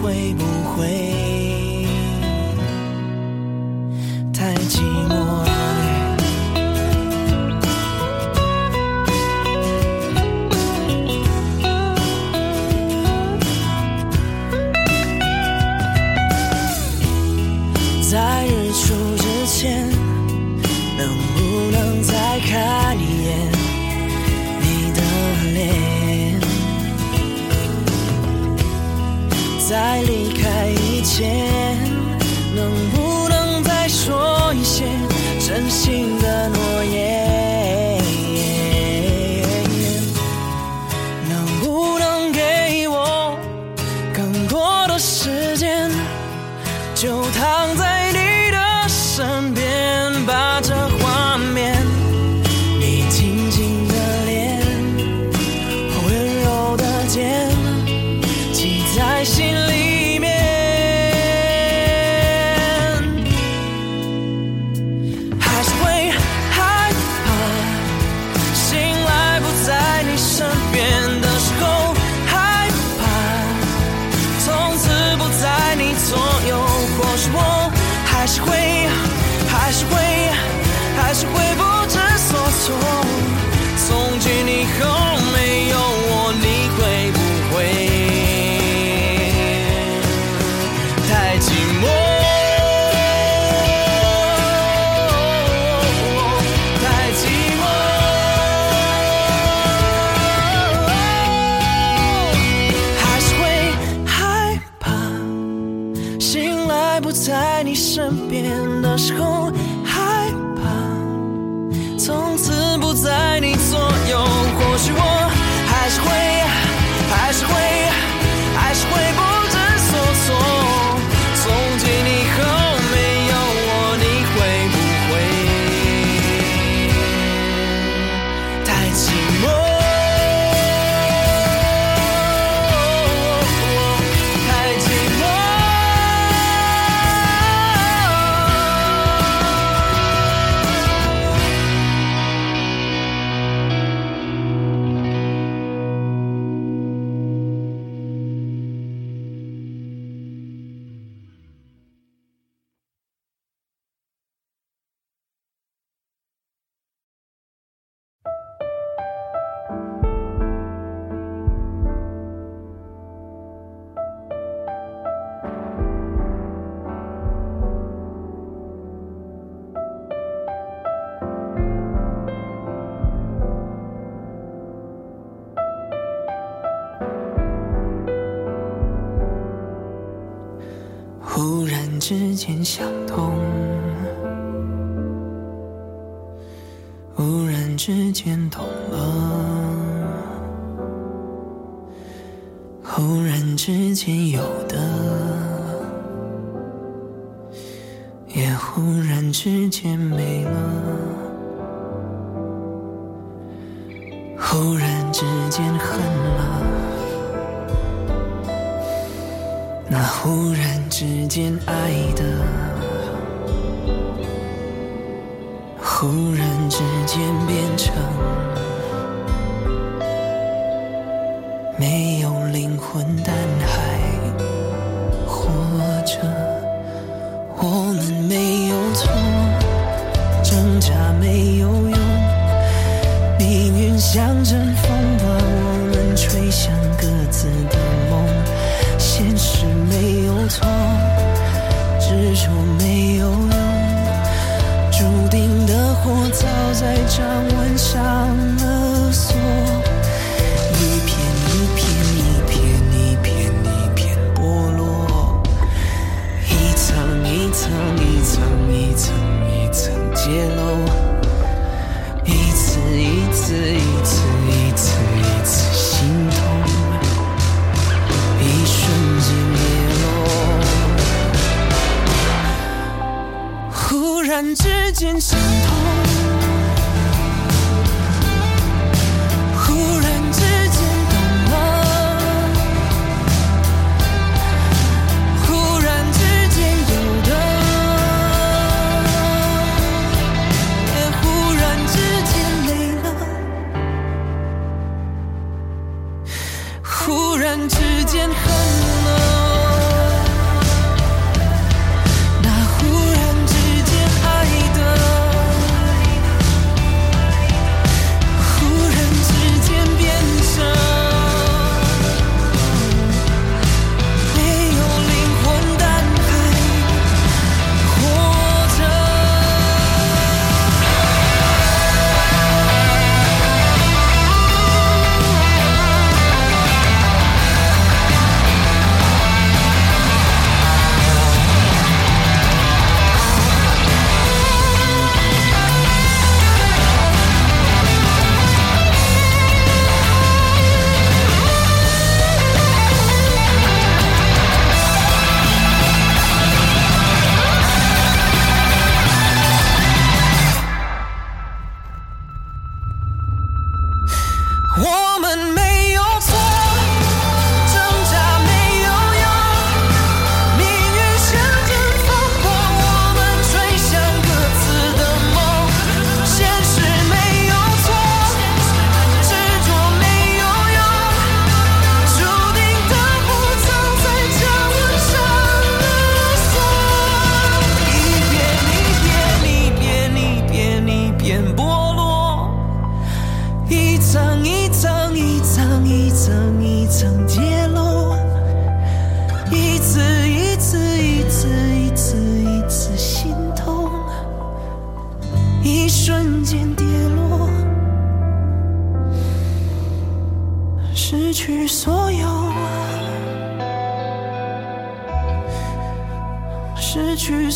会不会 to hold 想通忽然之间懂了。忽然之间有的。也忽然之间没了。忽然之间恨了。那忽然之间爱的，忽然之间变成没有灵魂，但还活着。我们没有错，挣扎没有。我早在掌纹上了锁，一片一片一片一片一片剥落，一层一层一层一层一层揭露，一次一次一次一次一次心痛，一瞬间跌落，忽然之间。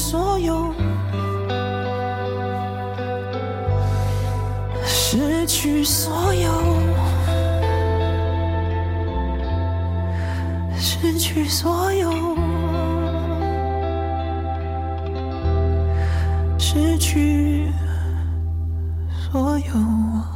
所有。失去所有，失去所有，失去所有。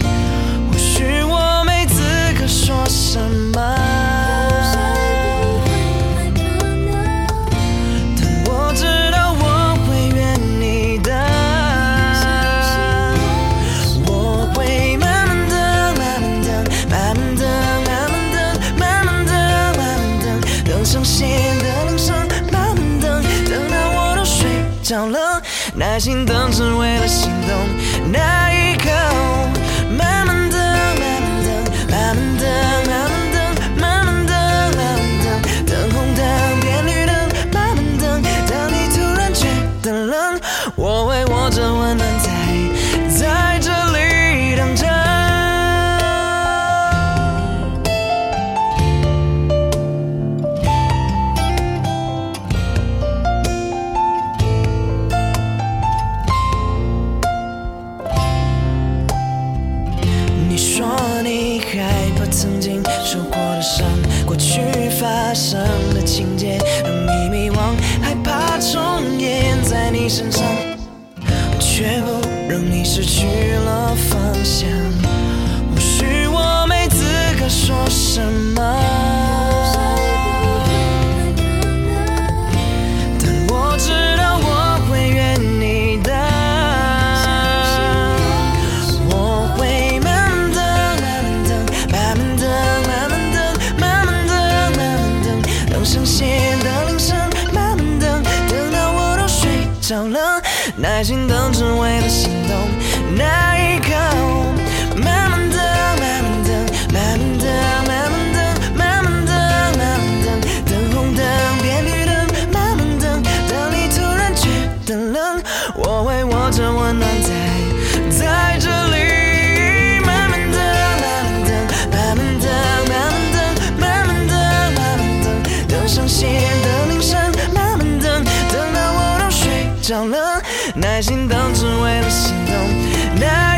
是。耐心等，只为了心动。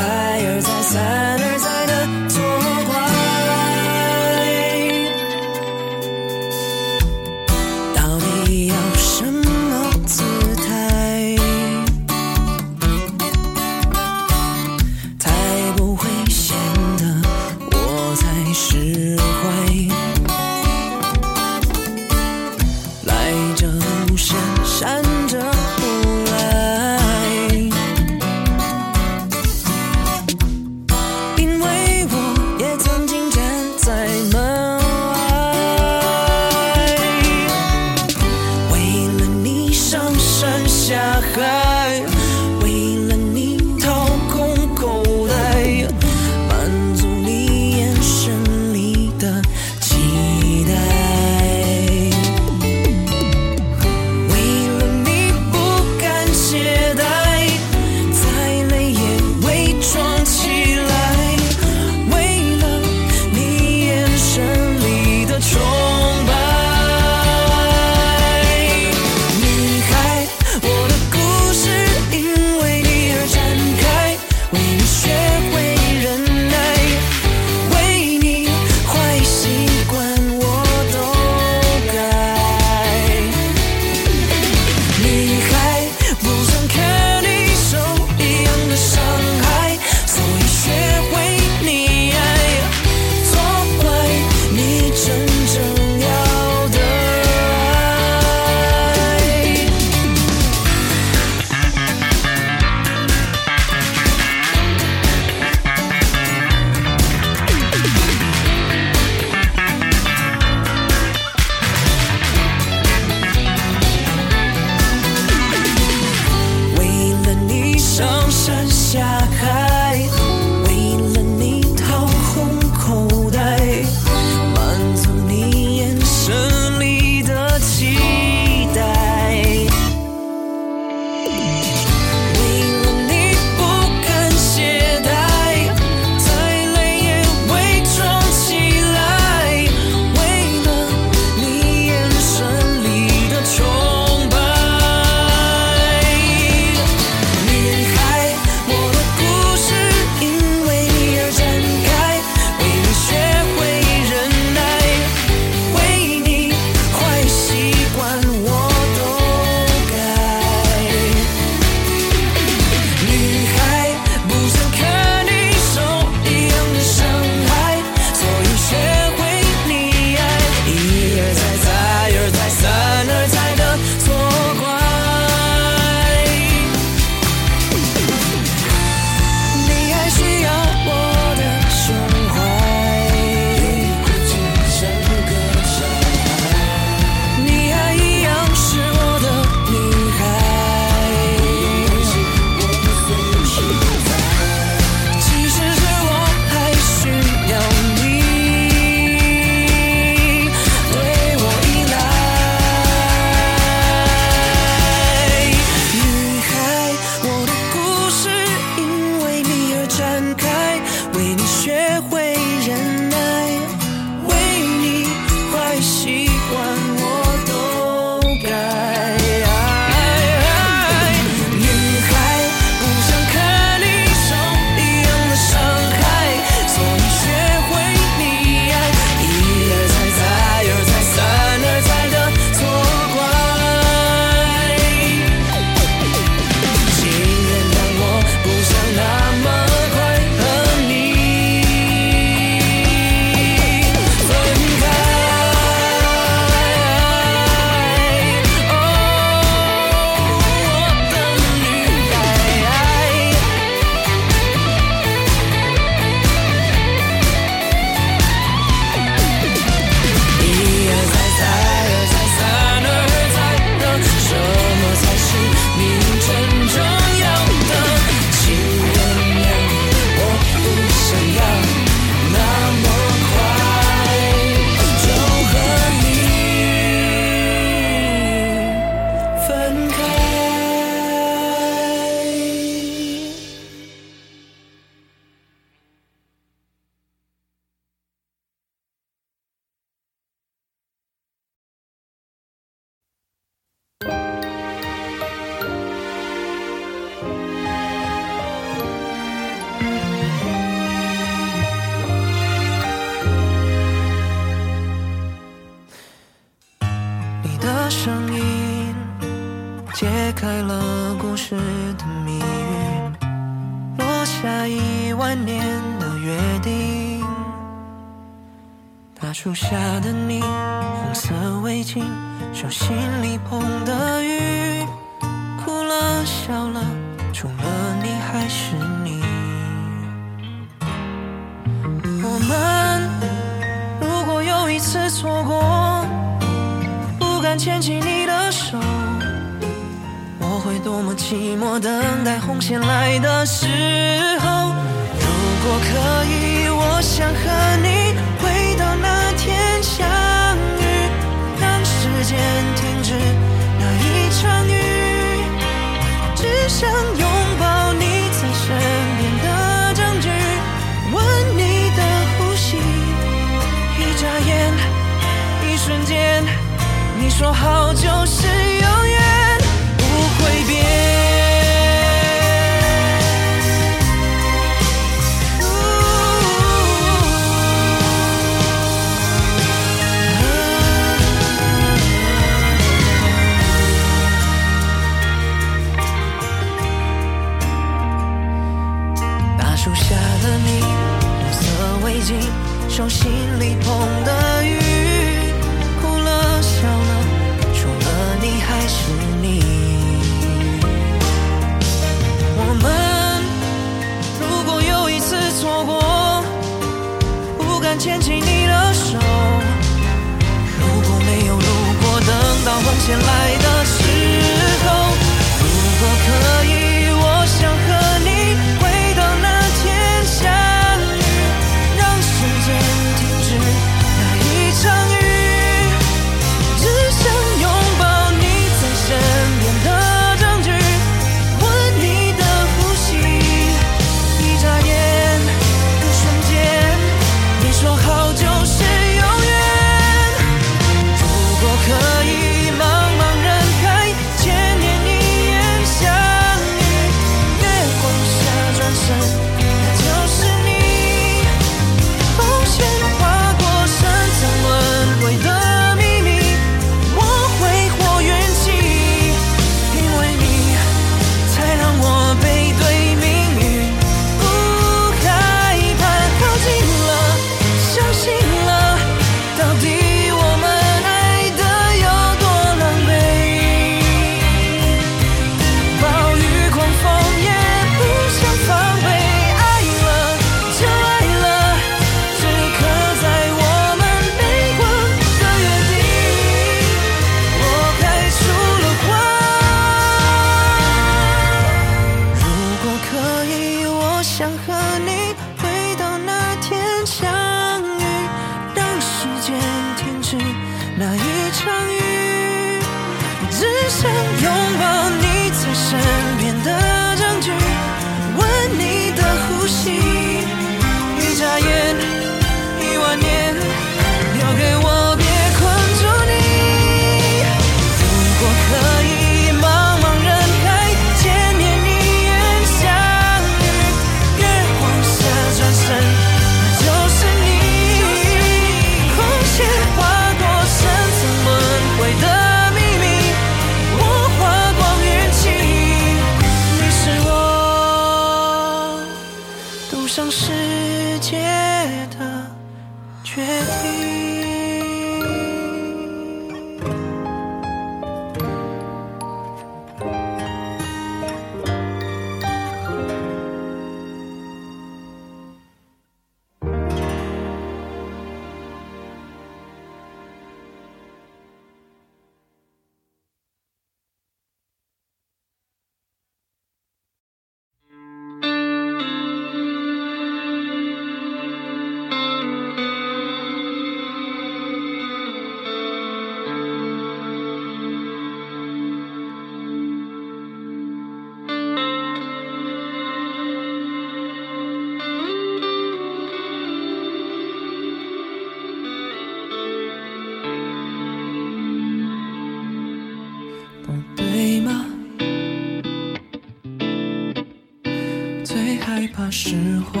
怕实话，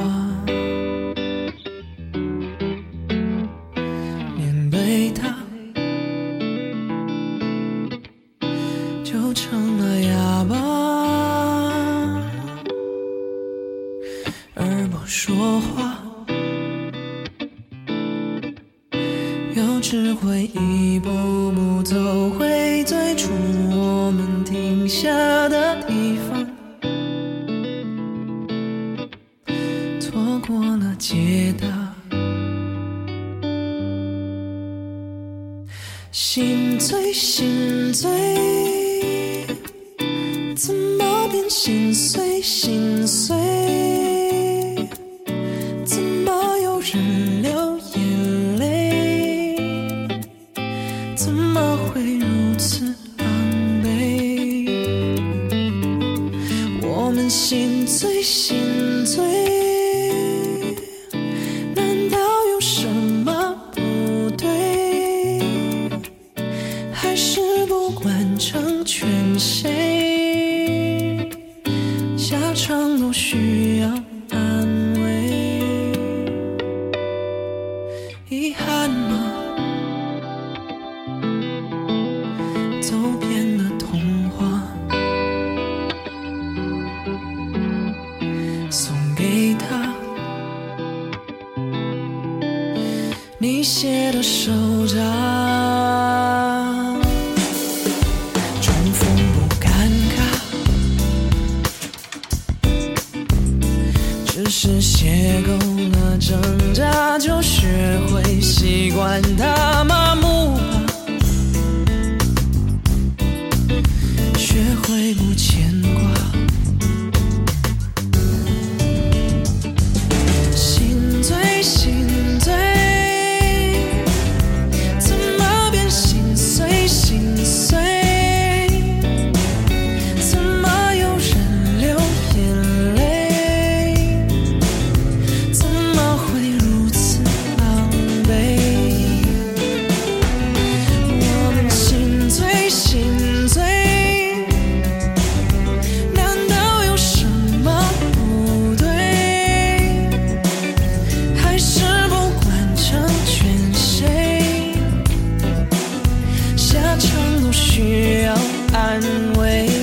需要安慰。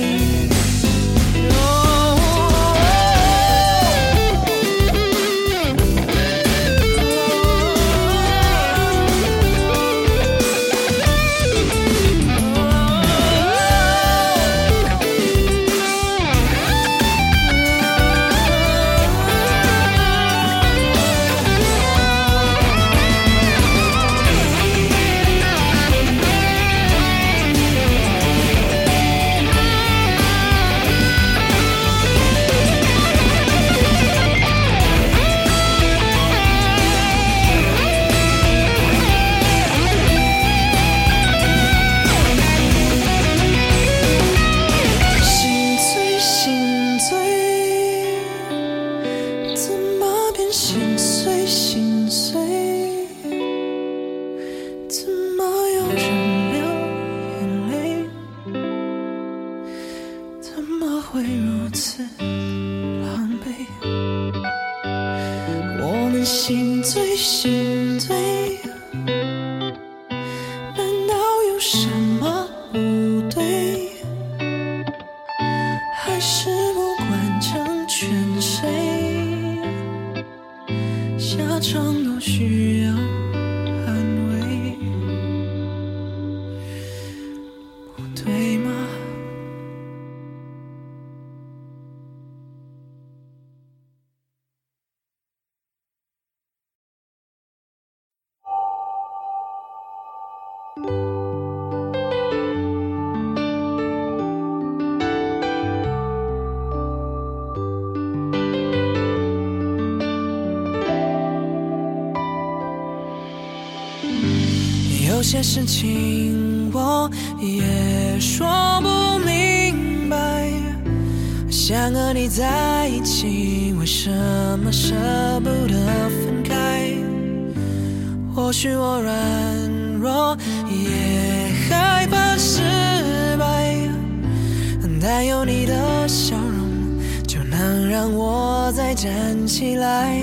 承诺许些事情我也说不明白。想和你在一起为什么舍不得分开？或许我软弱也害怕失败但有你的笑容就能让我再站起来。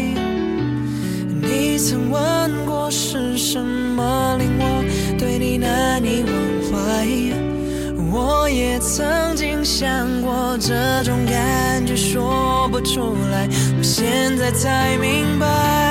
你曾问过是什么令我难你忘怀。我也曾经想过这种感觉说不出来，我现在才明白。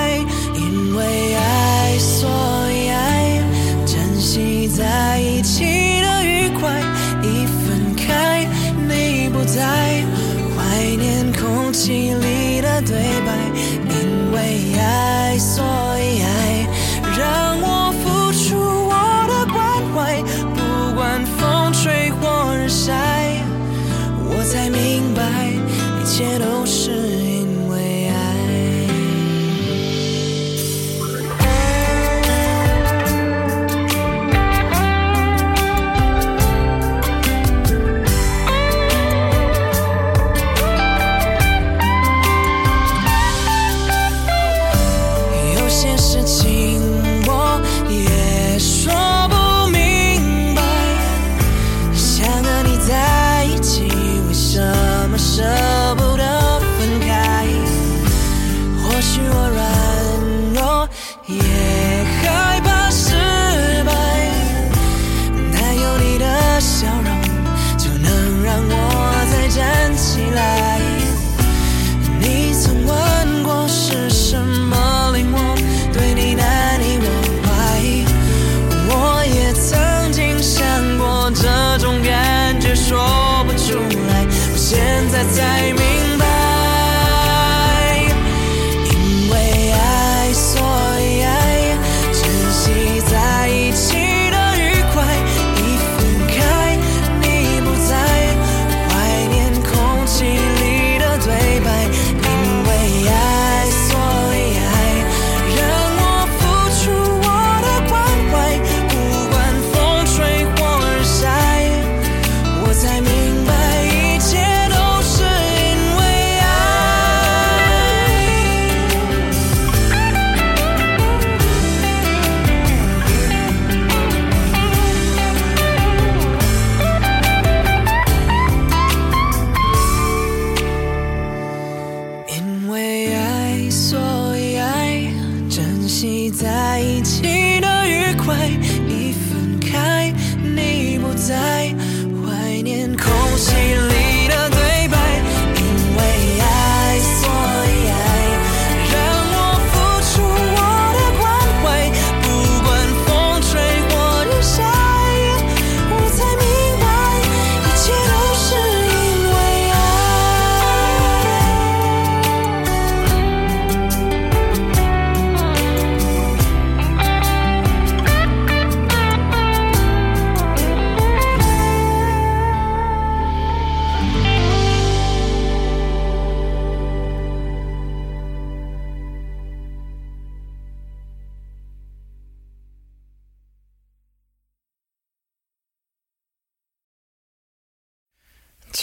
在。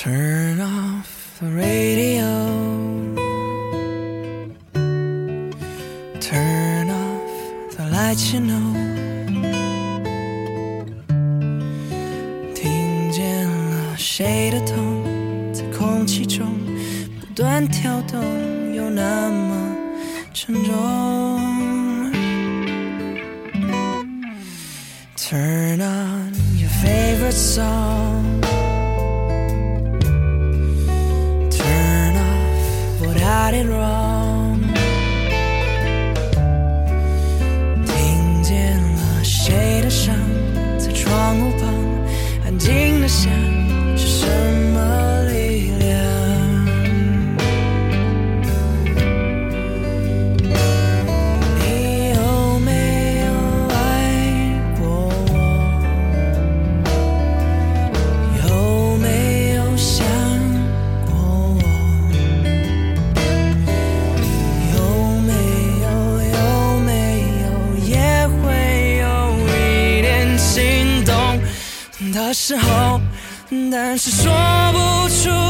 Turn off the radio. Turn off the lights, you know. 听见了谁的痛，在空气中不断跳动，有那么沉重。Turn on your favorite song. right wrong. 但是说不出